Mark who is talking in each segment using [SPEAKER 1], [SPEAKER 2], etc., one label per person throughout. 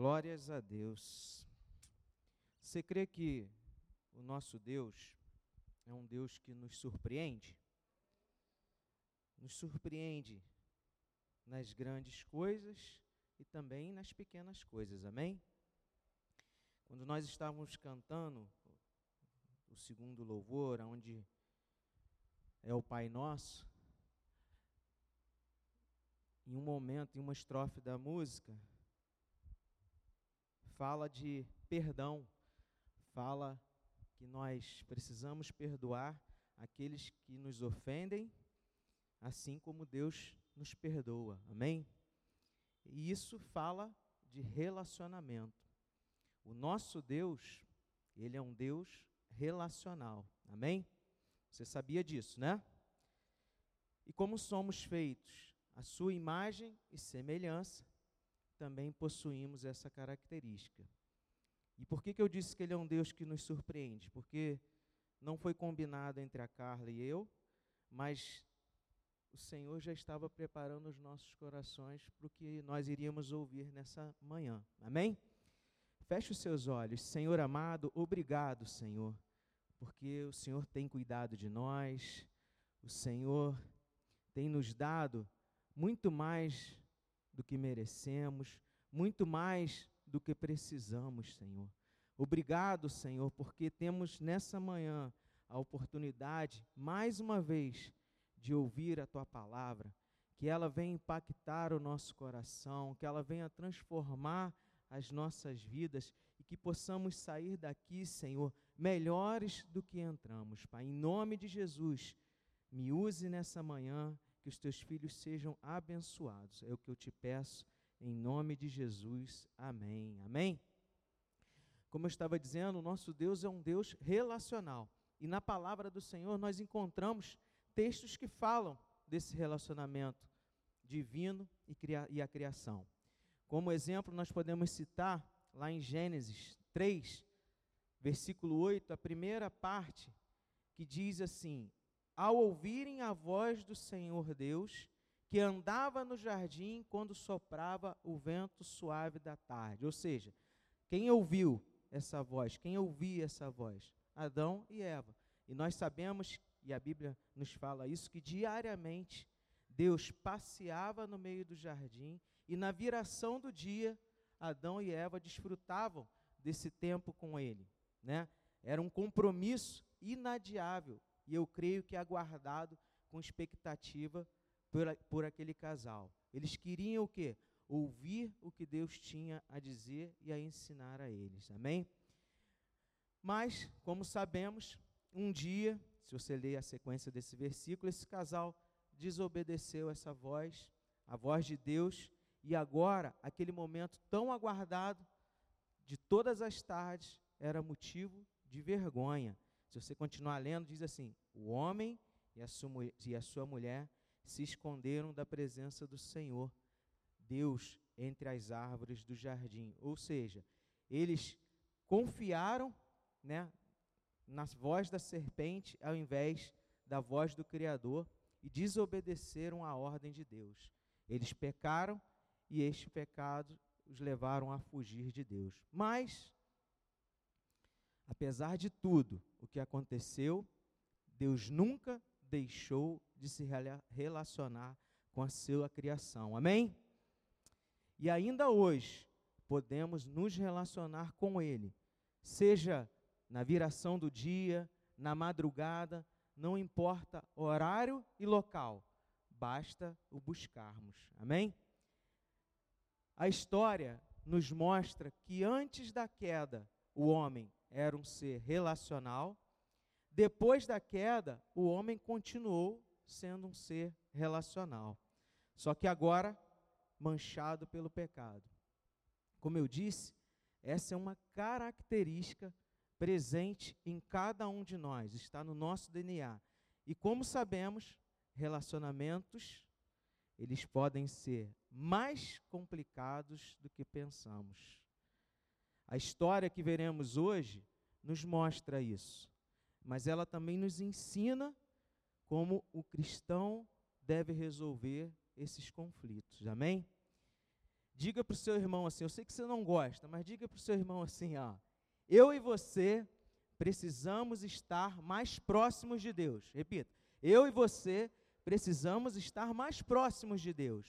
[SPEAKER 1] Glórias a Deus. Você crê que o nosso Deus é um Deus que nos surpreende? Nos surpreende nas grandes coisas e também nas pequenas coisas, amém? Quando nós estávamos cantando o segundo louvor, onde é o Pai Nosso, em um momento, em uma estrofe da música, fala de perdão, fala que nós precisamos perdoar aqueles que nos ofendem, assim como Deus nos perdoa. Amém? E isso fala de relacionamento. O nosso Deus, ele é um Deus relacional. Amém? Você sabia disso, né? E como somos feitos a sua imagem e semelhança, também possuímos essa característica. E por que, que eu disse que ele é um Deus que nos surpreende? Porque não foi combinado entre a Carla e eu, mas o Senhor já estava preparando os nossos corações para o que nós iríamos ouvir nessa manhã. Amém? Feche os seus olhos. Senhor amado, obrigado, Senhor, porque o Senhor tem cuidado de nós, o Senhor tem nos dado muito mais do que merecemos, muito mais do que precisamos, Senhor. Obrigado, Senhor, porque temos nessa manhã a oportunidade, mais uma vez, de ouvir a tua palavra, que ela venha impactar o nosso coração, que ela venha transformar as nossas vidas e que possamos sair daqui, Senhor, melhores do que entramos. Pai, em nome de Jesus, me use nessa manhã que os teus filhos sejam abençoados. É o que eu te peço, em nome de Jesus. Amém. Amém. Como eu estava dizendo, o nosso Deus é um Deus relacional. E na palavra do Senhor nós encontramos textos que falam desse relacionamento divino e, a criação. Como exemplo, nós podemos citar lá em Gênesis 3, versículo 8, a primeira parte, que diz assim: ao ouvirem a voz do Senhor Deus, que andava no jardim quando soprava o vento suave da tarde. Ou seja, quem ouviu essa voz? Quem ouvia essa voz? Adão e Eva. E nós sabemos, e a Bíblia nos fala isso, que diariamente Deus passeava no meio do jardim e na viração do dia, Adão e Eva desfrutavam desse tempo com ele. Né? Era um compromisso inadiável e eu creio que é aguardado com expectativa por, por aquele casal. Eles queriam o quê? Ouvir o que Deus tinha a dizer e a ensinar a eles. Amém? Mas, como sabemos, um dia, se você ler a sequência desse versículo, esse casal desobedeceu essa voz, a voz de Deus, e agora, aquele momento tão aguardado de todas as tardes, era motivo de vergonha. Se você continuar lendo, diz assim: o homem e a, sua, e a sua mulher se esconderam da presença do Senhor, Deus, entre as árvores do jardim. Ou seja, eles confiaram né, na voz da serpente ao invés da voz do Criador e desobedeceram à ordem de Deus. Eles pecaram e este pecado os levaram a fugir de Deus. Mas, apesar de tudo o que aconteceu, Deus nunca deixou de se relacionar com a sua criação. Amém? E ainda hoje podemos nos relacionar com Ele, seja na viração do dia, na madrugada, não importa horário e local, basta o buscarmos. Amém? A história nos mostra que antes da queda, o homem era um ser relacional depois da queda, o homem continuou sendo um ser relacional, só que agora manchado pelo pecado. Como eu disse, essa é uma característica presente em cada um de nós, está no nosso DNA. E como sabemos, relacionamentos eles podem ser mais complicados do que pensamos. A história que veremos hoje nos mostra isso mas ela também nos ensina como o cristão deve resolver esses conflitos. Amém? diga para o seu irmão assim, eu sei que você não gosta, mas diga para o seu irmão assim, ó, eu e você precisamos estar mais próximos de Deus. Repita, eu e você precisamos estar mais próximos de Deus.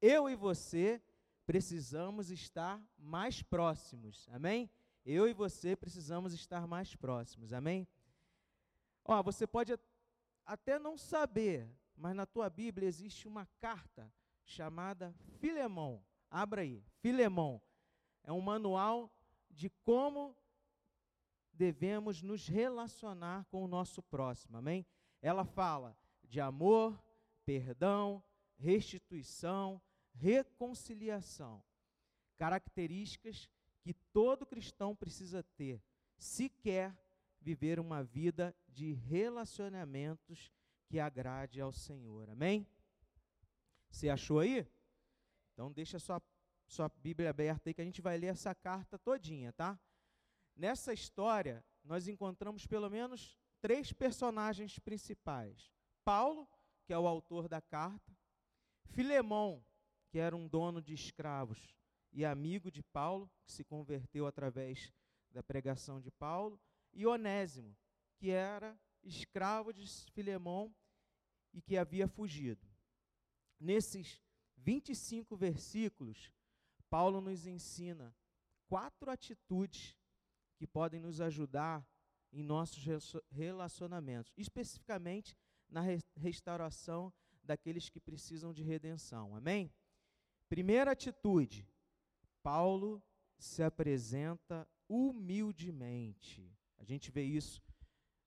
[SPEAKER 1] Eu e você precisamos estar mais próximos. Amém? Eu e você precisamos estar mais próximos. Amém? Ó, você pode até não saber, mas na tua Bíblia existe uma carta chamada Filemão. Abra aí, Filemão. É um manual de como devemos nos relacionar com o nosso próximo. Amém? Ela fala de amor, perdão, restituição, reconciliação. Características que todo cristão precisa ter se quer viver uma vida de relacionamentos que agrade ao Senhor. Amém? Você achou aí? Então deixa sua, sua Bíblia aberta aí que a gente vai ler essa carta todinha, tá? Nessa história, nós encontramos pelo menos três personagens principais. Paulo, que é o autor da carta, Filemão, que era um dono de escravos e amigo de Paulo, que se converteu através da pregação de Paulo, e Onésimo, que era escravo de Filemão e que havia fugido. Nesses 25 versículos, Paulo nos ensina quatro atitudes que podem nos ajudar em nossos relacionamentos, especificamente na restauração daqueles que precisam de redenção. Amém? Primeira atitude: Paulo se apresenta humildemente. A gente vê isso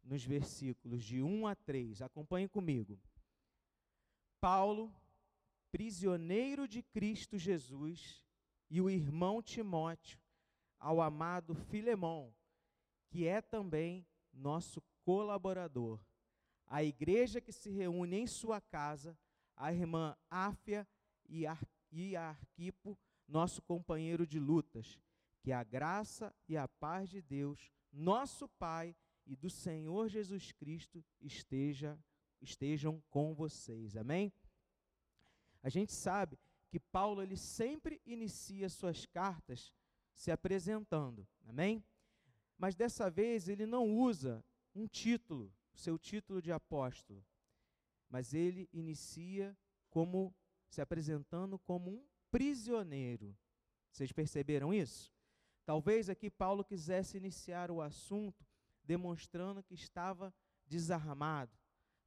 [SPEAKER 1] nos versículos de 1 a 3. Acompanhe comigo. Paulo, prisioneiro de Cristo Jesus, e o irmão Timóteo, ao amado Filemão, que é também nosso colaborador. A igreja que se reúne em sua casa, a irmã Áfia e, Ar e Arquipo, nosso companheiro de lutas. Que a graça e a paz de Deus, nosso Pai e do Senhor Jesus Cristo esteja, estejam com vocês. Amém? A gente sabe que Paulo ele sempre inicia suas cartas se apresentando. Amém? Mas dessa vez ele não usa um título, seu título de apóstolo, mas ele inicia como se apresentando como um prisioneiro. Vocês perceberam isso? Talvez aqui Paulo quisesse iniciar o assunto demonstrando que estava desarmado,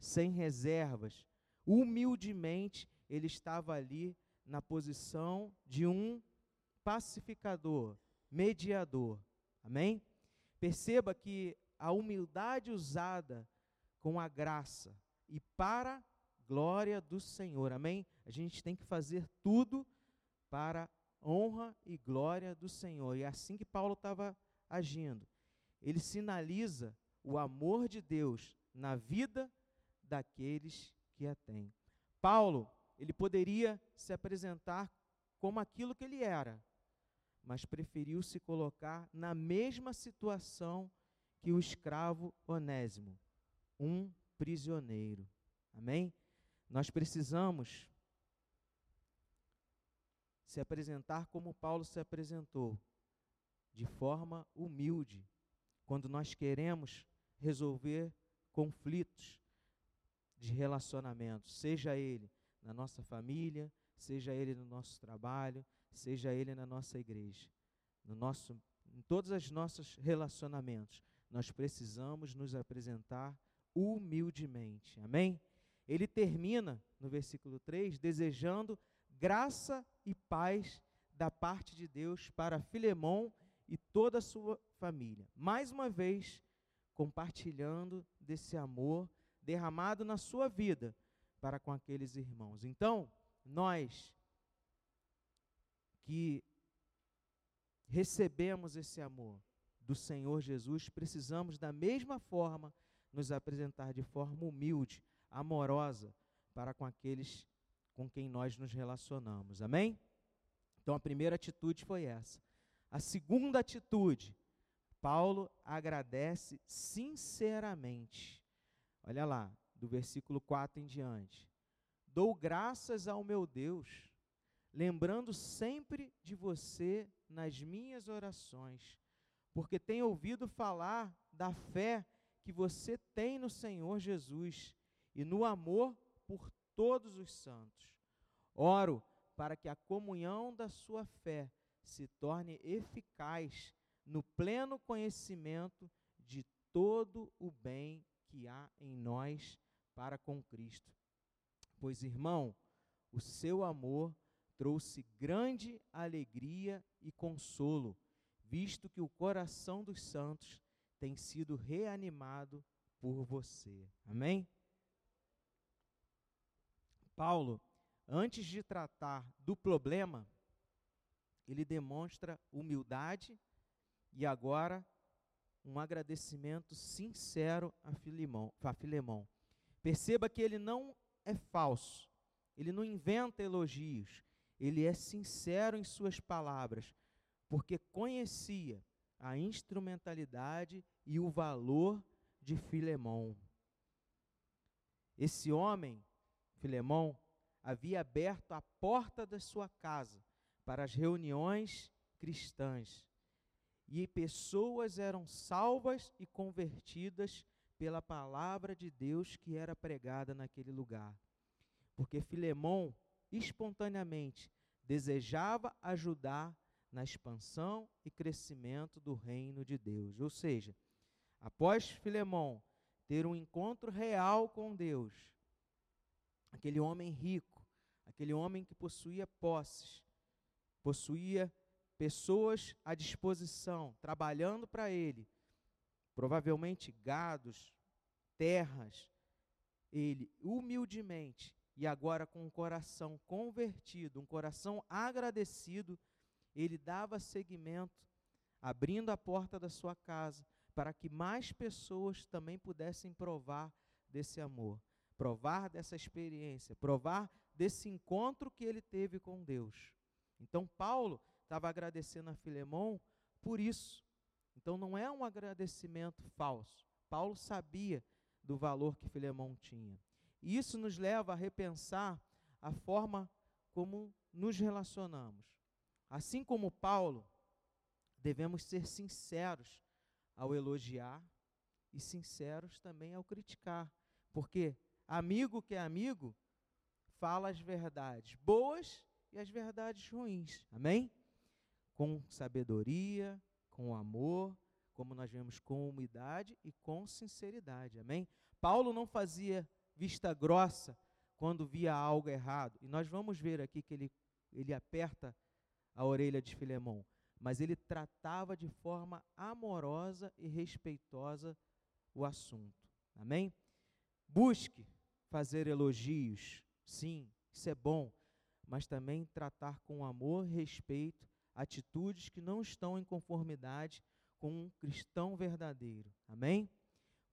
[SPEAKER 1] sem reservas. Humildemente, ele estava ali na posição de um pacificador, mediador. Amém? Perceba que a humildade usada com a graça e para a glória do Senhor. Amém? A gente tem que fazer tudo para honra e glória do Senhor. E é assim que Paulo estava agindo. Ele sinaliza o amor de Deus na vida daqueles que a têm. Paulo, ele poderia se apresentar como aquilo que ele era, mas preferiu se colocar na mesma situação que o escravo Onésimo, um prisioneiro. Amém? Nós precisamos se apresentar como Paulo se apresentou, de forma humilde, quando nós queremos resolver conflitos de relacionamento, seja ele na nossa família, seja ele no nosso trabalho, seja ele na nossa igreja, no nosso, em todos os nossos relacionamentos, nós precisamos nos apresentar humildemente. Amém? Ele termina no versículo 3 desejando graça e paz da parte de Deus para Filemão e toda a sua família. Mais uma vez, compartilhando desse amor derramado na sua vida para com aqueles irmãos. Então, nós que recebemos esse amor do Senhor Jesus, precisamos da mesma forma nos apresentar de forma humilde, amorosa para com aqueles com quem nós nos relacionamos. Amém? Então a primeira atitude foi essa. A segunda atitude, Paulo agradece sinceramente. Olha lá, do versículo 4 em diante. Dou graças ao meu Deus, lembrando sempre de você nas minhas orações, porque tenho ouvido falar da fé que você tem no Senhor Jesus e no amor por todos os santos. Oro para que a comunhão da sua fé se torne eficaz no pleno conhecimento de todo o bem que há em nós para com Cristo. Pois, irmão, o seu amor trouxe grande alegria e consolo, visto que o coração dos santos tem sido reanimado por você. Amém? Paulo, antes de tratar do problema, ele demonstra humildade e agora um agradecimento sincero a Filemão, a. Perceba que ele não é falso, ele não inventa elogios, ele é sincero em suas palavras, porque conhecia a instrumentalidade e o valor de Filemão. Esse homem, Filemão, havia aberto a porta da sua casa para as reuniões cristãs. E pessoas eram salvas e convertidas pela palavra de Deus que era pregada naquele lugar. Porque Filemão espontaneamente desejava ajudar na expansão e crescimento do reino de Deus. Ou seja, após Filemão ter um encontro real com Deus, aquele homem rico, aquele homem que possuía posses, possuía pessoas à disposição, trabalhando para ele, provavelmente gados, terras, ele humildemente e agora com um coração convertido, um coração agradecido, ele dava seguimento, abrindo a porta da sua casa, para que mais pessoas também pudessem provar desse amor, provar dessa experiência, provar desse encontro que ele teve com Deus. Então, Paulo estava agradecendo a Filemão por isso. Então, não é um agradecimento falso. Paulo sabia do valor que Filemão tinha. E isso nos leva a repensar a forma como nos relacionamos. Assim como Paulo, devemos ser sinceros ao elogiar e sinceros também ao criticar, porque amigo que é amigo fala as verdades boas e as verdades ruins. Amém? Com sabedoria, com amor, como nós vemos com humildade e com sinceridade. Amém? Paulo não fazia vista grossa quando via algo errado. E nós vamos ver aqui que ele, ele aperta a orelha de Filemão. Mas ele tratava de forma amorosa e respeitosa o assunto. Amém? Busque fazer elogios, sim, isso é bom, mas também tratar com amor respeito atitudes que não estão em conformidade com um cristão verdadeiro. Amém?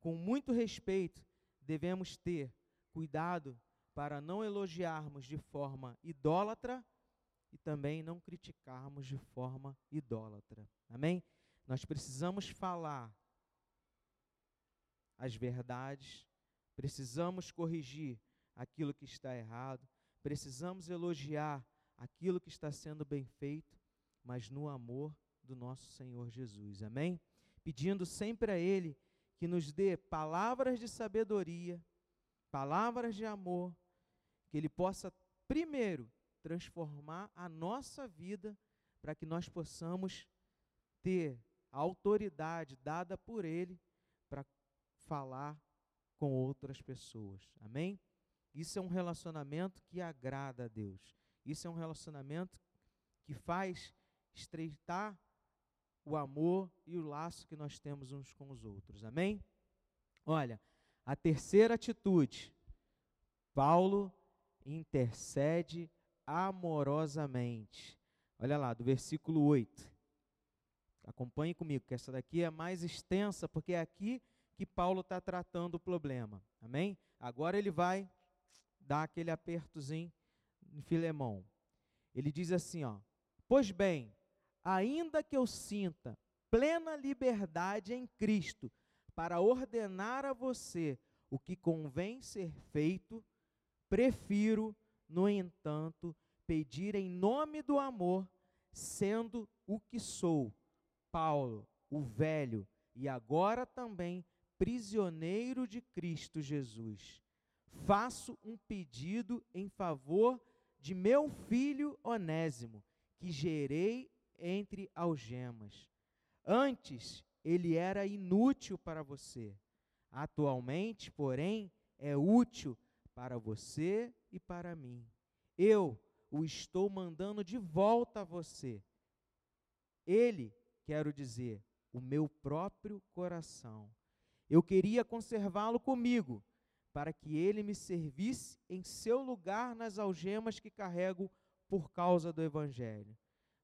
[SPEAKER 1] Com muito respeito, devemos ter cuidado para não elogiarmos de forma idólatra e também não criticarmos de forma idólatra. Amém? Nós precisamos falar as verdades, precisamos corrigir aquilo que está errado, precisamos elogiar aquilo que está sendo bem feito, mas no amor do nosso Senhor Jesus. Amém? Pedindo sempre a Ele que nos dê palavras de sabedoria, palavras de amor, que Ele possa, primeiro, transformar a nossa vida para que nós possamos ter a autoridade dada por Ele para falar com outras pessoas. Amém? Isso é um relacionamento que agrada a Deus. Isso é um relacionamento que faz estreitar o amor e o laço que nós temos uns com os outros. Amém? Olha, a terceira atitude, Paulo intercede amorosamente. Olha lá, do versículo 8. Acompanhe comigo, que essa daqui é mais extensa, porque é aqui que Paulo está tratando o problema. Amém? Agora ele vai dar aquele apertozinho em Filemão. Ele diz assim, ó: Pois bem, ainda que eu sinta plena liberdade em Cristo para ordenar a você o que convém ser feito, prefiro, no entanto, pedir em nome do amor, sendo o que sou, Paulo, o velho, e agora também prisioneiro de Cristo Jesus. Faço um pedido em favor de meu filho Onésimo, que gerei entre algemas. Antes ele era inútil para você. Atualmente, porém, é útil para você e para mim. Eu o estou mandando de volta a você. Ele, quero dizer, o meu próprio coração. Eu queria conservá-lo comigo, para que ele me servisse em seu lugar nas algemas que carrego por causa do Evangelho.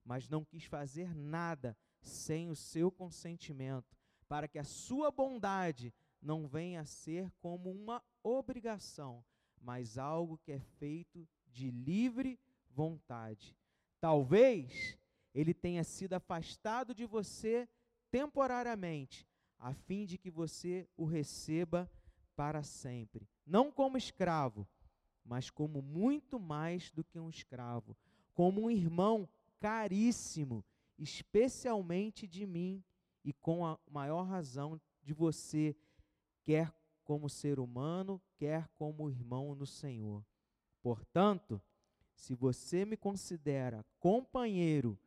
[SPEAKER 1] Mas não quis fazer nada sem o seu consentimento, para que a sua bondade não venha a ser como uma obrigação, mas algo que é feito de livre vontade. Talvez ele tenha sido afastado de você temporariamente, a fim de que você o receba para sempre, não como escravo, mas como muito mais do que um escravo, como um irmão caríssimo, especialmente de mim e com a maior razão de você, quer como ser humano, quer como irmão no Senhor. Portanto, se você me considera companheiro,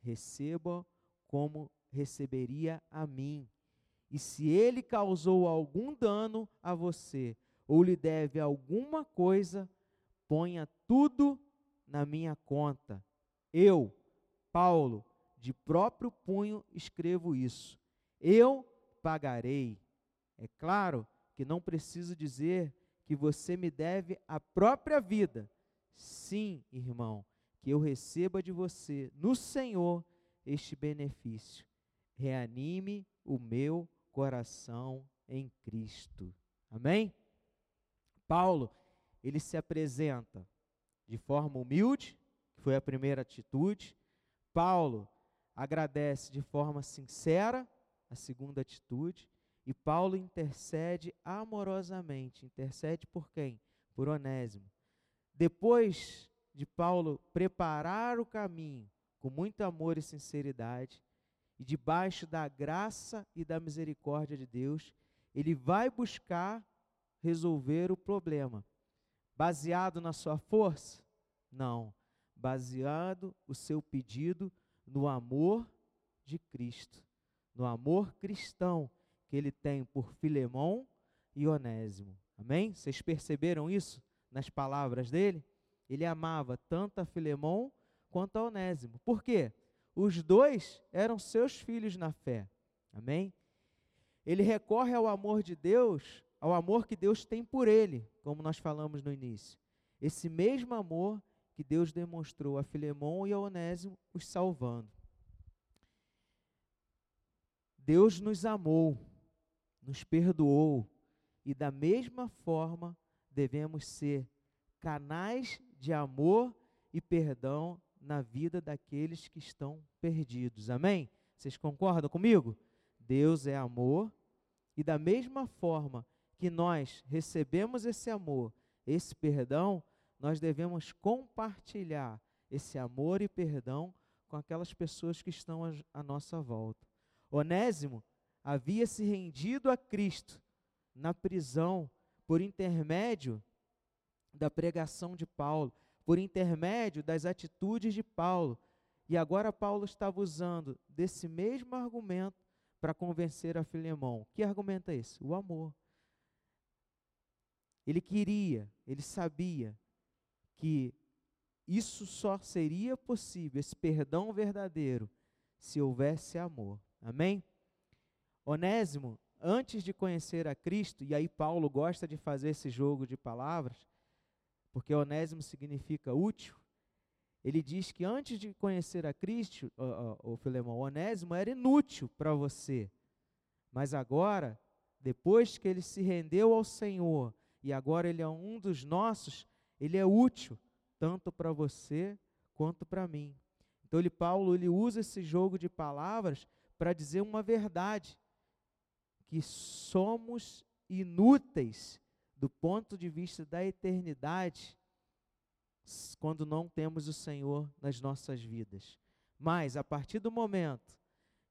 [SPEAKER 1] receba como receberia a mim. E se ele causou algum dano a você, ou lhe deve alguma coisa, ponha tudo na minha conta. Eu, Paulo, de próprio punho escrevo isso. Eu pagarei. É claro que não preciso dizer que você me deve a própria vida. Sim, irmão, que eu receba de você, no Senhor, este benefício. Reanime o meu coração em Cristo. Amém? Paulo, ele se apresenta de forma humilde, que foi a primeira atitude. Paulo agradece de forma sincera, a segunda atitude. E Paulo intercede amorosamente. Intercede por quem? Por Onésimo. Depois de Paulo preparar o caminho com muito amor e sinceridade, e debaixo da graça e da misericórdia de Deus, ele vai buscar resolver o problema. Baseado na sua força? Não. Baseado o seu pedido no amor de Cristo, no amor cristão que ele tem por Filemão e Onésimo. Amém? Vocês perceberam isso nas palavras dele? Ele amava tanto a Filemão quanto a Onésimo. Por quê? Os dois eram seus filhos na fé. Amém? Ele recorre ao amor de Deus, ao amor que Deus tem por ele, como nós falamos no início. Esse mesmo amor que Deus demonstrou a Filemão e a Onésimo, os salvando. Deus nos amou, nos perdoou, e da mesma forma devemos ser canais de amor e perdão na vida daqueles que estão perdidos. Amém? Vocês concordam comigo? Deus é amor, e da mesma forma que nós recebemos esse amor, esse perdão, nós devemos compartilhar esse amor e perdão com aquelas pessoas que estão à nossa volta. Onésimo havia se rendido a Cristo na prisão por intermédio da pregação de Paulo, por intermédio das atitudes de Paulo. E agora Paulo estava usando desse mesmo argumento para convencer a Filemão. Que argumento é esse? O amor. Ele queria, ele sabia que isso só seria possível, esse perdão verdadeiro, se houvesse amor. Amém? Onésimo, antes de conhecer a Cristo, e aí Paulo gosta de fazer esse jogo de palavras, porque Onésimo significa útil, ele diz que antes de conhecer a Cristo, o, o Filemão, Onésimo era inútil para você. Mas agora, depois que ele se rendeu ao Senhor, e agora ele é um dos nossos, ele é útil tanto para você quanto para mim. Então ele Paulo ele usa esse jogo de palavras para dizer uma verdade que somos inúteis do ponto de vista da eternidade quando não temos o Senhor nas nossas vidas. Mas a partir do momento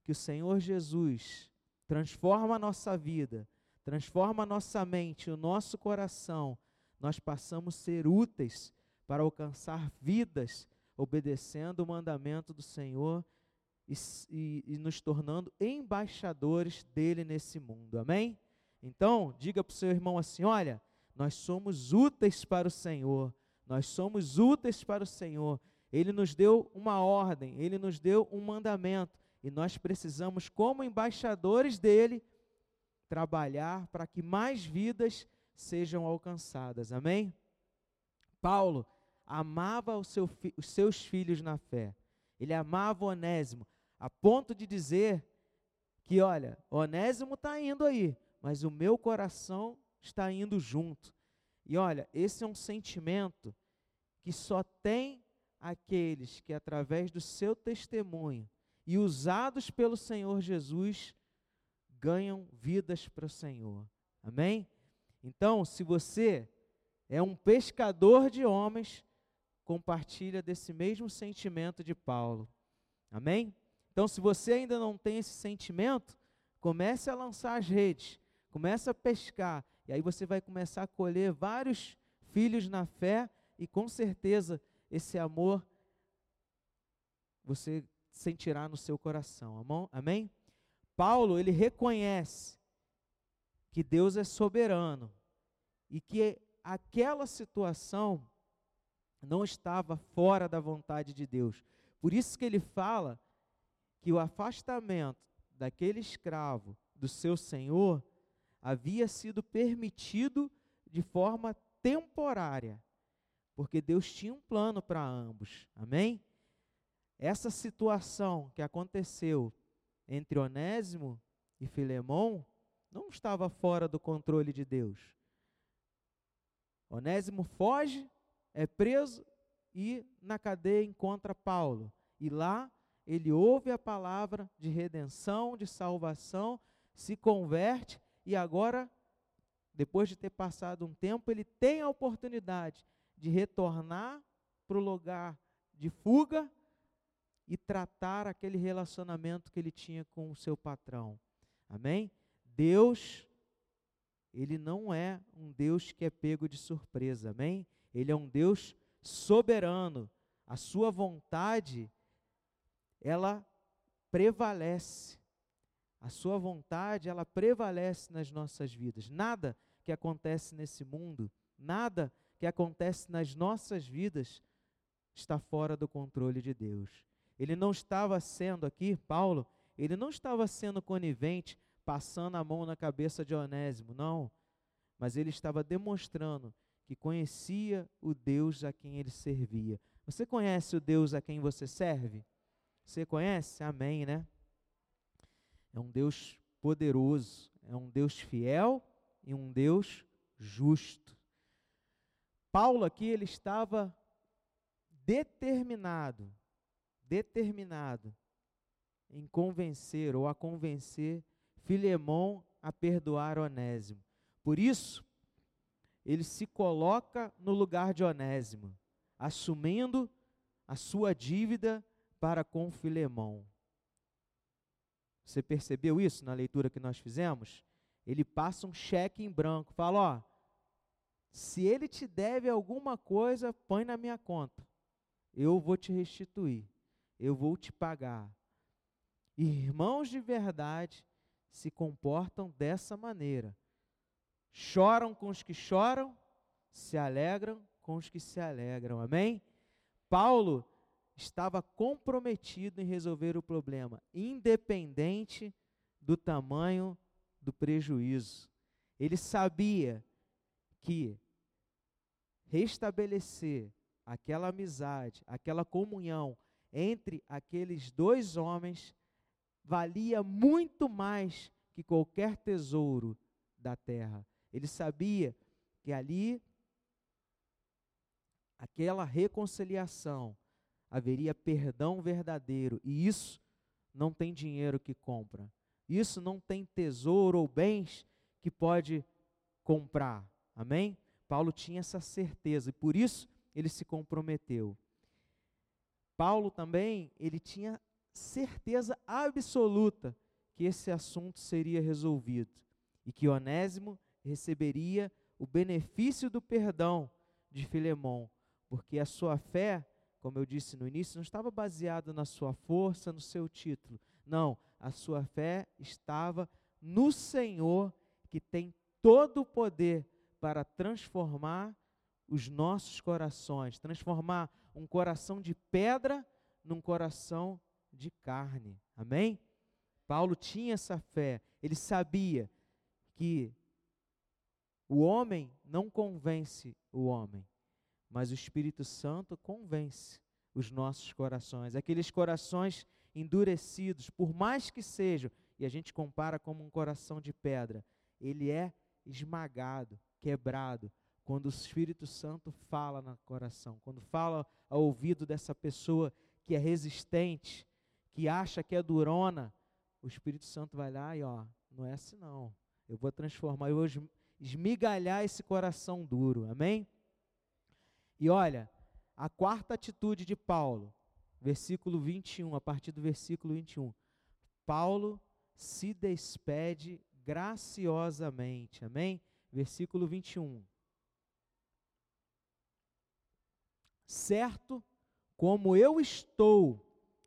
[SPEAKER 1] que o Senhor Jesus transforma a nossa vida, transforma a nossa mente, o nosso coração, nós passamos a ser úteis para alcançar vidas, obedecendo o mandamento do Senhor e, e, e nos tornando embaixadores dele nesse mundo. Amém? Então, diga para o seu irmão assim: olha, nós somos úteis para o Senhor, nós somos úteis para o Senhor. Ele nos deu uma ordem, ele nos deu um mandamento, e nós precisamos, como embaixadores dele, trabalhar para que mais vidas sejam alcançadas. Amém? Paulo amava seu, os seus filhos na fé. Ele amava Onésimo, a ponto de dizer que, olha, Onésimo está indo aí, mas o meu coração está indo junto. E olha, esse é um sentimento que só tem aqueles que, através do seu testemunho e usados pelo Senhor Jesus, ganham vidas para o Senhor. Amém? Então, se você é um pescador de homens, compartilha desse mesmo sentimento de Paulo. Amém? Então, se você ainda não tem esse sentimento, comece a lançar as redes, comece a pescar, e aí você vai começar a colher vários filhos na fé, e com certeza esse amor você sentirá no seu coração. Amém? Paulo, ele reconhece que Deus é soberano e que aquela situação não estava fora da vontade de Deus. Por isso que ele fala que o afastamento daquele escravo do seu senhor havia sido permitido de forma temporária, porque Deus tinha um plano para ambos. Amém? Essa situação que aconteceu entre Onésimo e Filemão não estava fora do controle de Deus. Onésimo foge, é preso e na cadeia encontra Paulo. E lá ele ouve a palavra de redenção, de salvação, se converte e agora, depois de ter passado um tempo, ele tem a oportunidade de retornar para o lugar de fuga e tratar aquele relacionamento que ele tinha com o seu patrão. Amém? Deus, ele não é um Deus que é pego de surpresa, amém? Ele é um Deus soberano. A sua vontade ela prevalece. A sua vontade, ela prevalece nas nossas vidas. Nada que acontece nesse mundo, nada que acontece nas nossas vidas está fora do controle de Deus. Ele não estava sendo aqui, Paulo, ele não estava sendo conivente, passando a mão na cabeça de Onésimo, não. Mas ele estava demonstrando que conhecia o Deus a quem ele servia. Você conhece o Deus a quem você serve? Você conhece? Amém, né? É um Deus poderoso, é um Deus fiel e um Deus justo. Paulo aqui ele estava determinado, determinado em convencer ou a convencer Filemão a perdoar Onésimo. Por isso, ele se coloca no lugar de Onésimo, assumindo a sua dívida para com Filemão. Você percebeu isso na leitura que nós fizemos? Ele passa um cheque em branco, fala: ó, se ele te deve alguma coisa, põe na minha conta. Eu vou te restituir. Eu vou te pagar. Irmãos de verdade se comportam dessa maneira. Choram com os que choram, se alegram com os que se alegram. Amém? Paulo estava comprometido em resolver o problema, independente do tamanho do prejuízo. Ele sabia que restabelecer aquela amizade, aquela comunhão entre aqueles dois homens valia muito mais que qualquer tesouro da terra. Ele sabia que ali aquela reconciliação haveria perdão verdadeiro, e isso não tem dinheiro que compra. Isso não tem tesouro ou bens que pode comprar. Amém? Paulo tinha essa certeza e por isso ele se comprometeu. Paulo também, ele tinha certeza absoluta que esse assunto seria resolvido e que Onésimo receberia o benefício do perdão de Filemão, porque a sua fé, como eu disse no início, não estava baseada na sua força, no seu título. Não, a sua fé estava no Senhor, que tem todo o poder para transformar os nossos corações, transformar um coração de pedra num coração de carne. Amém? Paulo tinha essa fé, ele sabia que o homem não convence o homem, mas o Espírito Santo convence os nossos corações, aqueles corações endurecidos, por mais que sejam, e a gente compara como um coração de pedra, ele é esmagado, quebrado, quando o Espírito Santo fala no coração, quando fala ao ouvido dessa pessoa que é resistente, que acha que é durona, o Espírito Santo vai lá e ó, não é assim não. Eu vou transformar, eu vou esmigalhar esse coração duro. Amém? E olha, a quarta atitude de Paulo, versículo 21, a partir do versículo 21. Paulo se despede graciosamente. Amém? Versículo 21. Certo como eu estou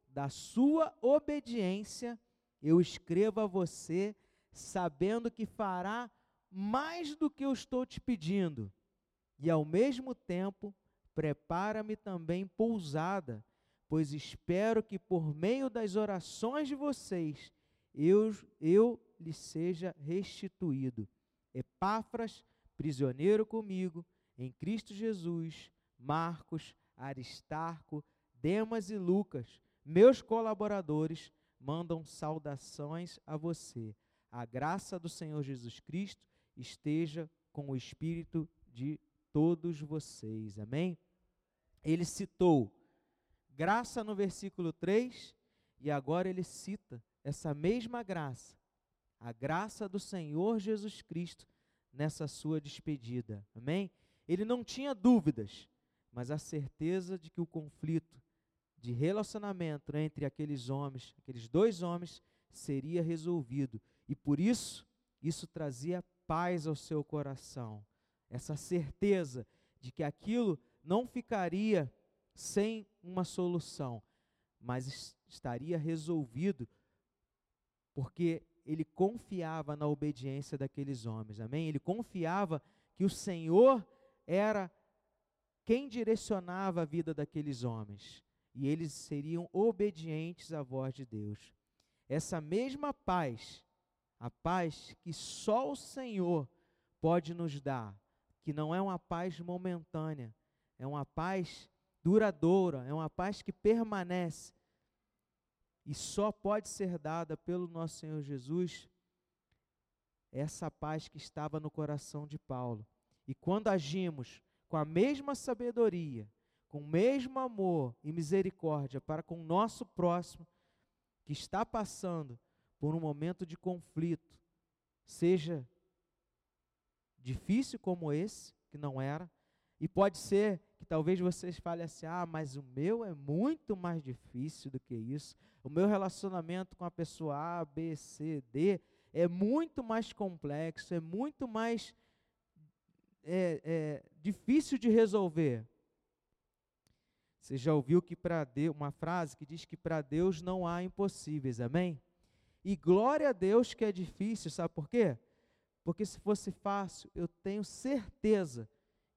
[SPEAKER 1] da sua obediência, eu escrevo a você, sabendo que fará mais do que eu estou te pedindo, e ao mesmo tempo prepara-me também pousada, pois espero que por meio das orações de vocês eu, eu lhe seja restituído. Epáfras, prisioneiro comigo, em Cristo Jesus, Marcos, Aristarco, Demas e Lucas, meus colaboradores, mandam saudações a você. A graça do Senhor Jesus Cristo esteja com o espírito de todos vocês. Amém? Ele citou graça no versículo 3 e agora ele cita essa mesma graça, a graça do Senhor Jesus Cristo nessa sua despedida. Amém? Ele não tinha dúvidas, mas a certeza de que o conflito de relacionamento entre aqueles homens, aqueles dois homens, seria resolvido. E por isso, isso trazia paz ao seu coração, essa certeza de que aquilo não ficaria sem uma solução, mas estaria resolvido, porque ele confiava na obediência daqueles homens, amém? Ele confiava que o Senhor era quem direcionava a vida daqueles homens, e eles seriam obedientes à voz de Deus. Essa mesma paz a paz que só o Senhor pode nos dar, que não é uma paz momentânea, é uma paz duradoura, é uma paz que permanece e só pode ser dada pelo nosso Senhor Jesus. Essa paz que estava no coração de Paulo. E quando agimos com a mesma sabedoria, com o mesmo amor e misericórdia para com o nosso próximo, que está passando por um momento de conflito, seja difícil como esse, que não era, e pode ser talvez vocês falem assim: ah, mas o meu é muito mais difícil do que isso. O meu relacionamento com a pessoa A, B, C, D é muito mais complexo, é muito mais é, é, difícil de resolver. Você já ouviu que para Deus, uma frase que diz que para Deus não há impossíveis, amém? E glória a Deus que é difícil, sabe por quê? Porque se fosse fácil, eu tenho certeza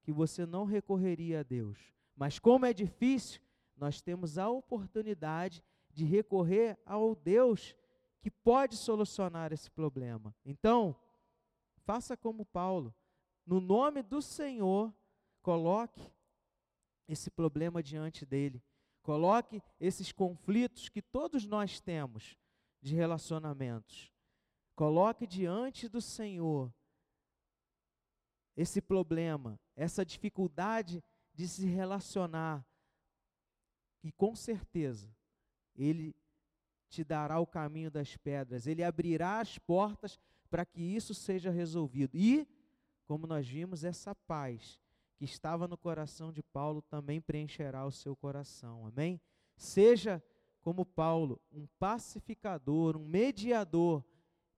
[SPEAKER 1] que você não recorreria a Deus. Mas como é difícil, nós temos a oportunidade de recorrer ao Deus que pode solucionar esse problema. Então, faça como Paulo, no nome do Senhor, coloque esse problema diante dele. Coloque esses conflitos que todos nós temos de relacionamentos. Coloque diante do Senhor esse problema, essa dificuldade de se relacionar. E com certeza, Ele te dará o caminho das pedras, Ele abrirá as portas para que isso seja resolvido. E, como nós vimos, essa paz que estava no coração de Paulo também preencherá o seu coração. Amém? Seja como Paulo, um pacificador, um mediador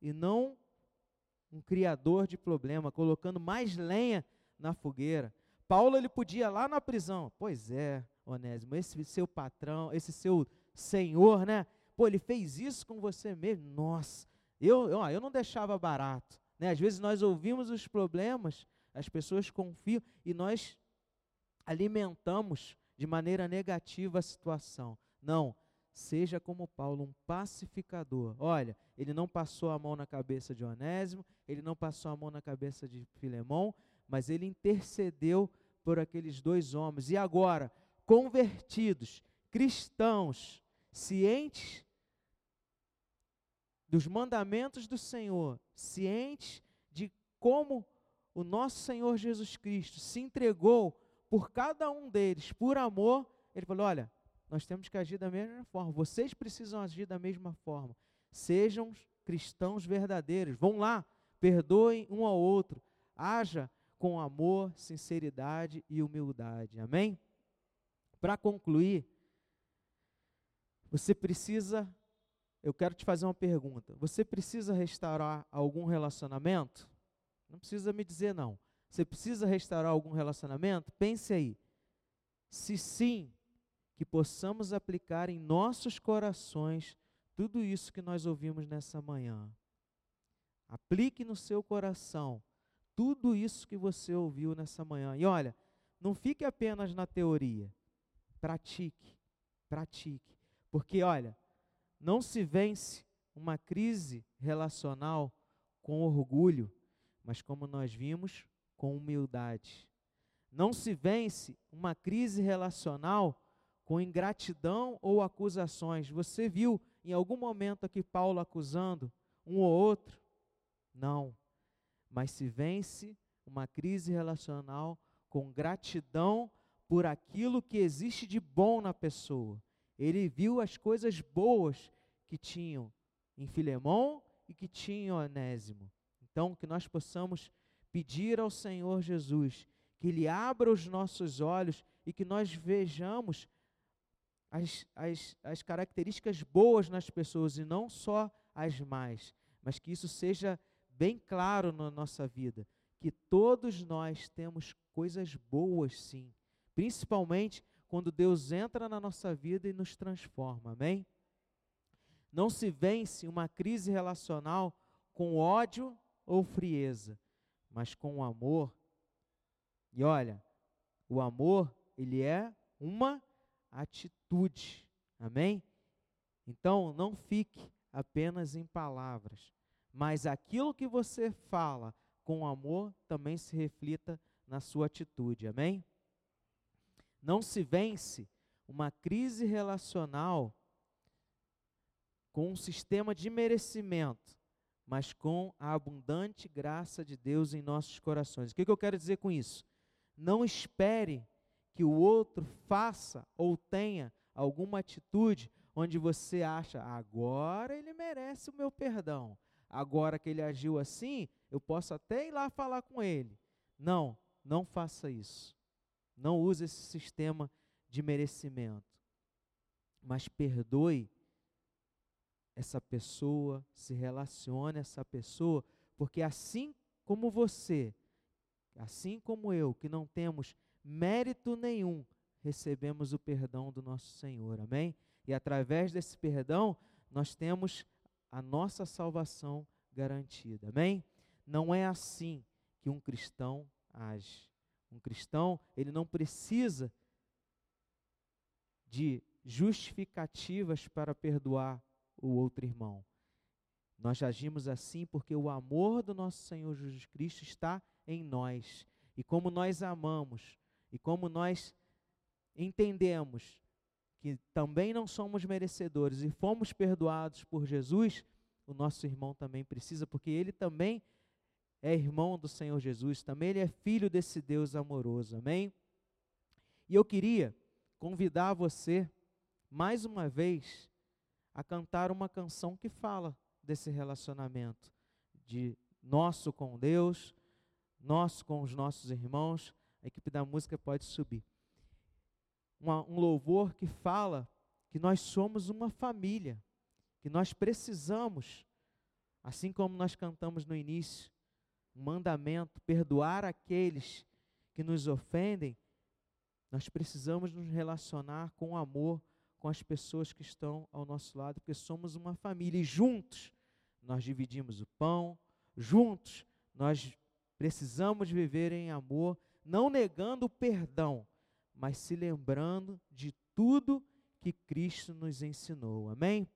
[SPEAKER 1] e não um criador de problema, colocando mais lenha na fogueira. Paulo ele podia lá na prisão. Pois é, Onésimo, esse seu patrão, esse seu senhor, né? Pô, ele fez isso com você mesmo. Nossa, eu, eu, eu não deixava barato. Né? Às vezes nós ouvimos os problemas, as pessoas confiam e nós alimentamos de maneira negativa a situação. Não, seja como Paulo, um pacificador. Olha, ele não passou a mão na cabeça de Onésimo, ele não passou a mão na cabeça de Filemão, mas ele intercedeu por aqueles dois homens. E agora, convertidos, cristãos, cientes dos mandamentos do Senhor, cientes de como o nosso Senhor Jesus Cristo se entregou por cada um deles, por amor, ele falou: olha, nós temos que agir da mesma forma, vocês precisam agir da mesma forma. Sejam cristãos verdadeiros, vão lá, perdoem um ao outro, haja com amor, sinceridade e humildade. Amém? Para concluir, você precisa eu quero te fazer uma pergunta. Você precisa restaurar algum relacionamento? Não precisa me dizer não. Você precisa restaurar algum relacionamento? Pense aí. Se sim, que possamos aplicar em nossos corações tudo isso que nós ouvimos nessa manhã. Aplique no seu coração tudo isso que você ouviu nessa manhã. E olha, não fique apenas na teoria. Pratique, pratique. Porque, olha, não se vence uma crise relacional com orgulho, mas como nós vimos, com humildade. Não se vence uma crise relacional com ingratidão ou acusações. Você viu em algum momento aqui Paulo acusando um ou outro? Não. Mas se vence uma crise relacional com gratidão por aquilo que existe de bom na pessoa. Ele viu as coisas boas que tinham em Filemão e que tinham em Onésimo. Então, que nós possamos pedir ao Senhor Jesus que Ele abra os nossos olhos e que nós vejamos as, as, as características boas nas pessoas e não só as más, mas que isso seja bem claro na nossa vida, que todos nós temos coisas boas sim, principalmente quando Deus entra na nossa vida e nos transforma. Amém? Não se vence uma crise relacional com ódio ou frieza, mas com amor. E olha, o amor, ele é uma atitude. Amém? Então, não fique apenas em palavras, mas aquilo que você fala com amor também se reflita na sua atitude. Amém? Não se vence uma crise relacional com um sistema de merecimento, mas com a abundante graça de Deus em nossos corações. O que, que eu quero dizer com isso? Não espere que o outro faça ou tenha alguma atitude onde você acha, agora ele merece o meu perdão. Agora que ele agiu assim, eu posso até ir lá falar com ele. Não, não faça isso. Não use esse sistema de merecimento. Mas perdoe essa pessoa, se relacione essa pessoa, porque assim como você, assim como eu, que não temos mérito nenhum, recebemos o perdão do nosso Senhor. Amém? E através desse perdão, nós temos a nossa salvação garantida. Amém? Não é assim que um cristão age. Um cristão, ele não precisa de justificativas para perdoar o outro irmão. Nós agimos assim porque o amor do nosso Senhor Jesus Cristo está em nós. E como nós amamos, e como nós entendemos que também não somos merecedores e fomos perdoados por Jesus, o nosso irmão também precisa, porque ele também é irmão do Senhor Jesus, também ele é filho desse Deus amoroso, amém? E eu queria convidar você, mais uma vez, a cantar uma canção que fala desse relacionamento, de nosso com Deus, nosso com os nossos irmãos, A equipe da música pode subir. Uma, um louvor que fala que nós somos uma família, que nós precisamos, assim como nós cantamos no início, um mandamento, perdoar aqueles que nos ofendem, nós precisamos nos relacionar com amor com as pessoas que estão ao nosso lado, porque somos uma família e juntos nós dividimos o pão, juntos nós precisamos viver em amor, não negando o perdão, mas se lembrando de tudo que Cristo nos ensinou. Amém?